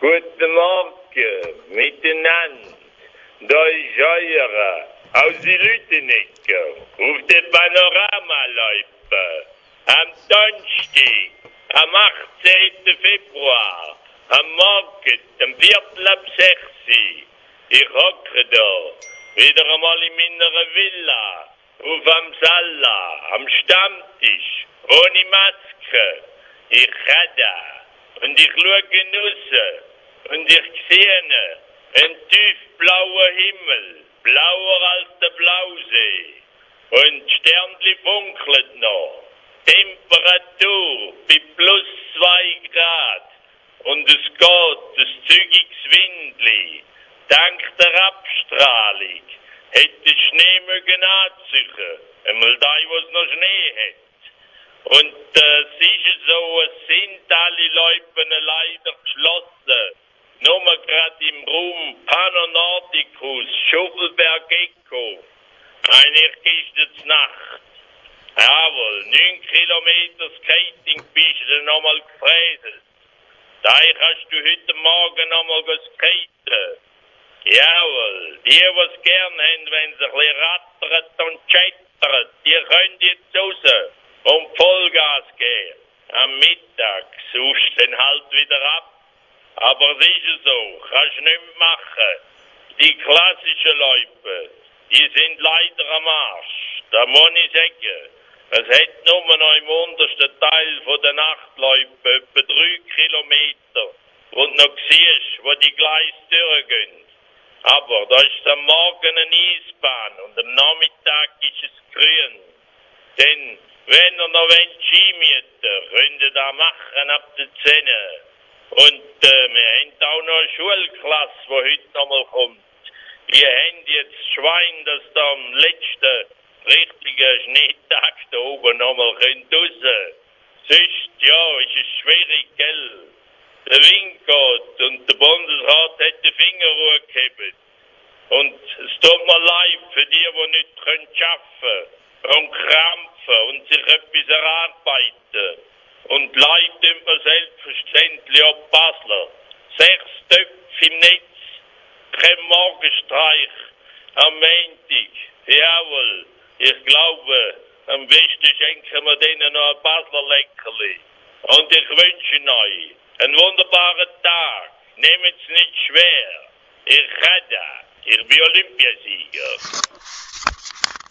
Guten Morgen miteinander. Da ist euer aus die Lütenecke auf der Panoramaläufe am Donnerstag, am 18. Februar, am Morgen, am Viertel ab 6 Ich hocke da, wieder einmal in meiner Villa, auf am Salla, am Stammtisch, ohne Maske. Ich da und ich schaue raus und ich sehe einen tiefblauen Himmel, blauer als der Blausee. Und Sternli funkelt noch. Temperatur bei plus zwei Grad. Und es geht, das zügiges Windli. Dank der Abstrahlung hätte Schnee mögen anziehen. Einmal da, wo es noch Schnee hat. Und äh, es ist so, es sind alle Leute leider geschlossen. Gerade im Raum Panonordicus, Schuffelberg Eco. Ist es Nacht. Jawohl, neun Kilometer Skating-Piste nochmal gefräset. Da hast du heute Morgen nochmal geskatet. Jawohl, die, was gern haben, wenn sie ein bisschen rattert und chattert, die können jetzt raus und Vollgas gehen. Am Mittag suchst du den halt wieder ab. Aber es ist so, kannst du nicht machen. Die klassischen Leute, die sind leider am Arsch. Da muss ich sagen. Es hat nur noch im untersten Teil von der Nachtläufe etwa drei Kilometer, wo du noch siehst, wo die Gleise durchgehen. Aber da ist am Morgen eine Eisbahn und am Nachmittag ist es grün. Denn wenn ihr noch wollt Ski mieten, könnt ihr das machen ab der 10. Und äh, wir haben auch noch eine Schulklasse, die heute nochmal kommt. Wir haben jetzt Schwein, dass da am letzten richtigen Schneetag da oben nochmal raus Sonst, ja, ist es schwierig, gell? Der Wind geht und der Bundesrat hat den Fingerruhe gegeben. Und es tut mir leid für die, die nicht können arbeiten und krampfen und sich etwas erarbeiten. Und tun wir selbstverständlich auch Basler. Sechs Töpfe im Netz, kein Morgenstreich am Montag. Jawohl, ich glaube, am besten schenken wir denen noch ein Basler Leckerli. Und ich wünsche euch einen wunderbaren Tag. Nehmt es nicht schwer. Ich da. Ich bin Olympiasieger.